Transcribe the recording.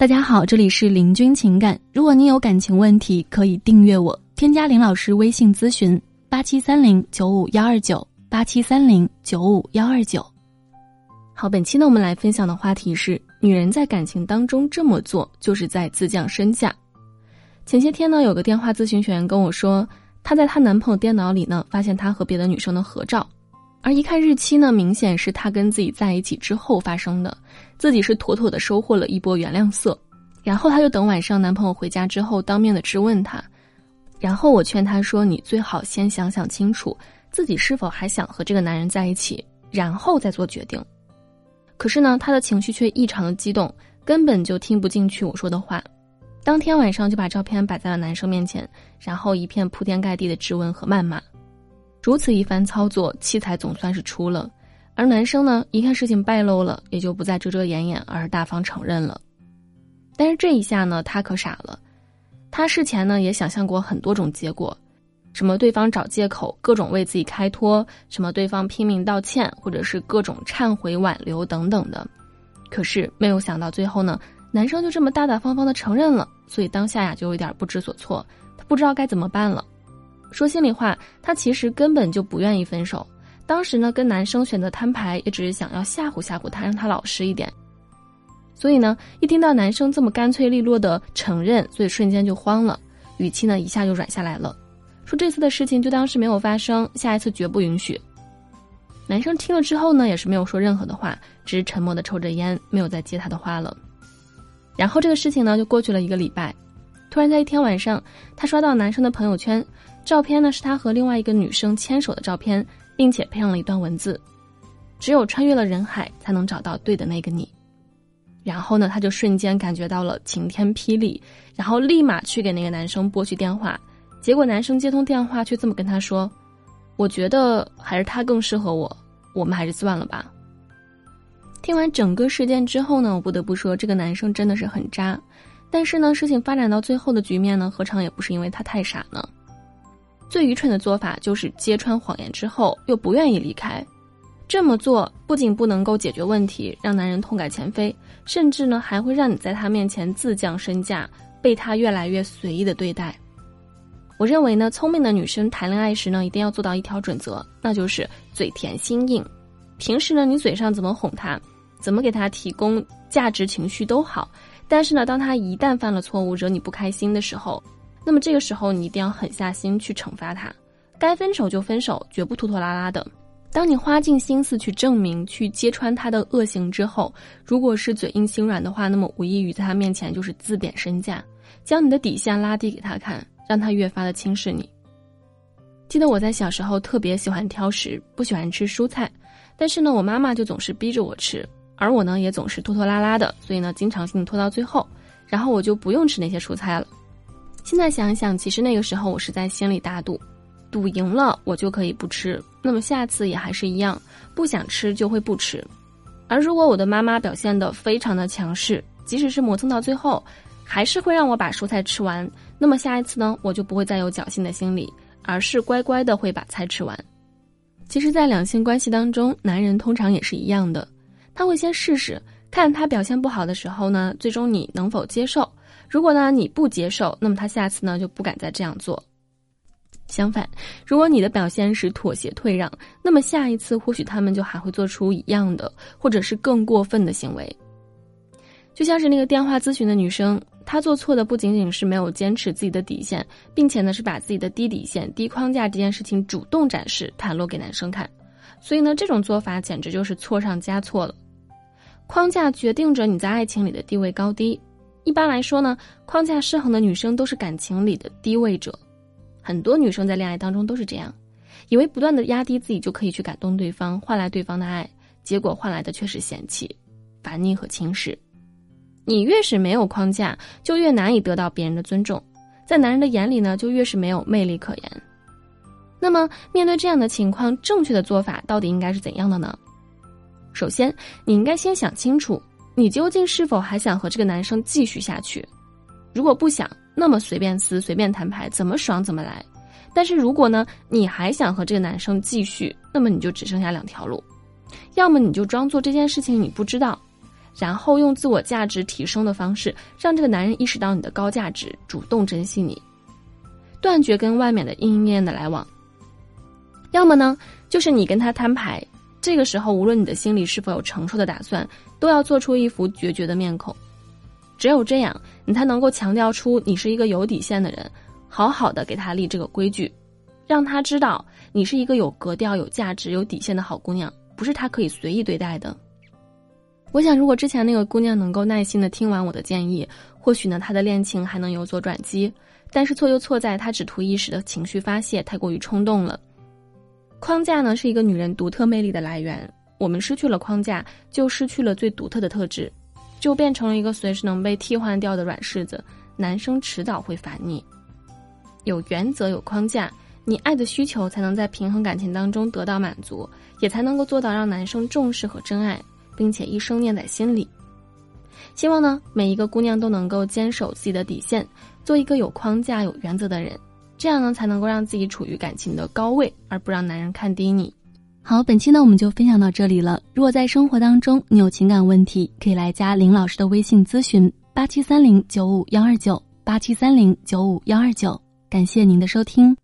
大家好，这里是林君情感。如果你有感情问题，可以订阅我，添加林老师微信咨询：八七三零九五幺二九八七三零九五幺二九。好，本期呢，我们来分享的话题是：女人在感情当中这么做，就是在自降身价。前些天呢，有个电话咨询学员跟我说，她在她男朋友电脑里呢，发现他和别的女生的合照。而一看日期呢，明显是他跟自己在一起之后发生的，自己是妥妥的收获了一波原谅色。然后他就等晚上男朋友回家之后，当面的质问他。然后我劝他说：“你最好先想想清楚，自己是否还想和这个男人在一起，然后再做决定。”可是呢，他的情绪却异常的激动，根本就听不进去我说的话。当天晚上就把照片摆在了男生面前，然后一片铺天盖地的质问和谩骂。如此一番操作，器材总算是出了。而男生呢，一看事情败露了，也就不再遮遮掩掩，而大方承认了。但是这一下呢，他可傻了。他事前呢也想象过很多种结果，什么对方找借口，各种为自己开脱；什么对方拼命道歉，或者是各种忏悔挽留等等的。可是没有想到最后呢，男生就这么大大方方的承认了。所以当下呀，就有点不知所措，他不知道该怎么办了。说心里话，她其实根本就不愿意分手。当时呢，跟男生选择摊牌，也只是想要吓唬吓唬他，让他老实一点。所以呢，一听到男生这么干脆利落的承认，所以瞬间就慌了，语气呢一下就软下来了，说这次的事情就当是没有发生，下一次绝不允许。男生听了之后呢，也是没有说任何的话，只是沉默的抽着烟，没有再接他的话了。然后这个事情呢，就过去了一个礼拜。突然在一天晚上，他刷到男生的朋友圈。照片呢是他和另外一个女生牵手的照片，并且配上了一段文字：“只有穿越了人海，才能找到对的那个你。”然后呢，他就瞬间感觉到了晴天霹雳，然后立马去给那个男生拨去电话。结果男生接通电话，却这么跟他说：“我觉得还是他更适合我，我们还是算了吧。”听完整个事件之后呢，我不得不说，这个男生真的是很渣。但是呢，事情发展到最后的局面呢，何尝也不是因为他太傻呢？最愚蠢的做法就是揭穿谎言之后又不愿意离开，这么做不仅不能够解决问题，让男人痛改前非，甚至呢还会让你在他面前自降身价，被他越来越随意的对待。我认为呢，聪明的女生谈恋爱时呢，一定要做到一条准则，那就是嘴甜心硬。平时呢，你嘴上怎么哄他，怎么给他提供价值情绪都好，但是呢，当他一旦犯了错误，惹你不开心的时候。那么这个时候，你一定要狠下心去惩罚他，该分手就分手，绝不拖拖拉拉的。当你花尽心思去证明、去揭穿他的恶行之后，如果是嘴硬心软的话，那么无异于在他面前就是自贬身价，将你的底线拉低给他看，让他越发的轻视你。记得我在小时候特别喜欢挑食，不喜欢吃蔬菜，但是呢，我妈妈就总是逼着我吃，而我呢也总是拖拖拉拉的，所以呢，经常性拖到最后，然后我就不用吃那些蔬菜了。现在想想，其实那个时候我是在心里大赌，赌赢了我就可以不吃，那么下次也还是一样，不想吃就会不吃。而如果我的妈妈表现得非常的强势，即使是磨蹭到最后，还是会让我把蔬菜吃完，那么下一次呢，我就不会再有侥幸的心理，而是乖乖的会把菜吃完。其实，在两性关系当中，男人通常也是一样的，他会先试试，看他表现不好的时候呢，最终你能否接受。如果呢你不接受，那么他下次呢就不敢再这样做。相反，如果你的表现是妥协退让，那么下一次或许他们就还会做出一样的，或者是更过分的行为。就像是那个电话咨询的女生，她做错的不仅仅是没有坚持自己的底线，并且呢是把自己的低底线、低框架这件事情主动展示、袒露给男生看。所以呢，这种做法简直就是错上加错了。框架决定着你在爱情里的地位高低。一般来说呢，框架失衡的女生都是感情里的低位者，很多女生在恋爱当中都是这样，以为不断的压低自己就可以去感动对方，换来对方的爱，结果换来的却是嫌弃、烦腻和轻视。你越是没有框架，就越难以得到别人的尊重，在男人的眼里呢，就越是没有魅力可言。那么面对这样的情况，正确的做法到底应该是怎样的呢？首先，你应该先想清楚。你究竟是否还想和这个男生继续下去？如果不想，那么随便撕，随便摊牌，怎么爽怎么来。但是如果呢，你还想和这个男生继续，那么你就只剩下两条路：要么你就装作这件事情你不知道，然后用自我价值提升的方式，让这个男人意识到你的高价值，主动珍惜你，断绝跟外面的阴阴面的来往。要么呢，就是你跟他摊牌，这个时候无论你的心里是否有承受的打算，都要做出一副决绝的面孔。只有这样，你才能够强调出你是一个有底线的人，好好的给他立这个规矩，让他知道你是一个有格调、有价值、有底线的好姑娘，不是他可以随意对待的。我想，如果之前那个姑娘能够耐心的听完我的建议，或许呢，她的恋情还能有所转机。但是错就错在她只图一时的情绪发泄，太过于冲动了。框架呢，是一个女人独特魅力的来源。我们失去了框架，就失去了最独特的特质，就变成了一个随时能被替换掉的软柿子。男生迟早会烦你。有原则，有框架，你爱的需求才能在平衡感情当中得到满足，也才能够做到让男生重视和真爱。并且一生念在心里。希望呢，每一个姑娘都能够坚守自己的底线，做一个有框架、有原则的人，这样呢，才能够让自己处于感情的高位，而不让男人看低你。好，本期呢，我们就分享到这里了。如果在生活当中你有情感问题，可以来加林老师的微信咨询：八七三零九五幺二九八七三零九五幺二九。感谢您的收听。